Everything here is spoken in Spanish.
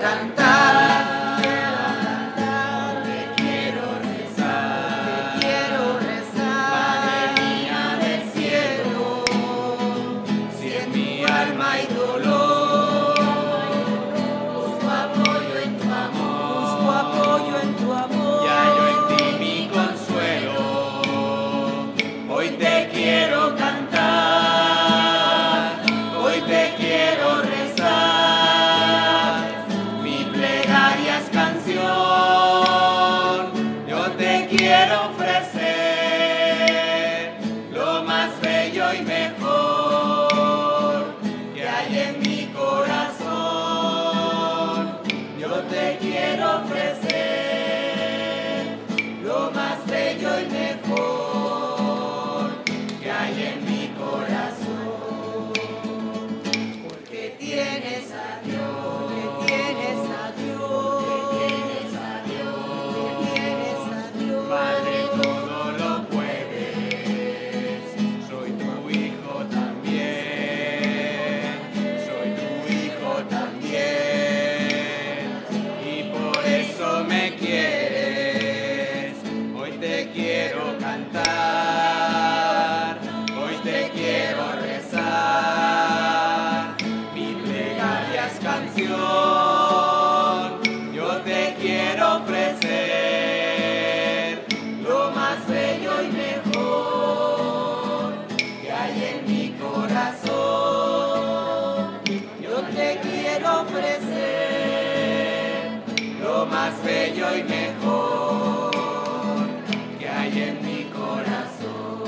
Cantar, te quiero rezar, te quiero rezar, Padre mía del cielo, si en mi alma hay dolor, busco apoyo en tu amor, busco apoyo en tu amor. quiero ofrecer. Yo te quiero ofrecer lo más bello y mejor que hay en mi corazón. Yo te quiero ofrecer lo más bello y mejor que hay en mi corazón.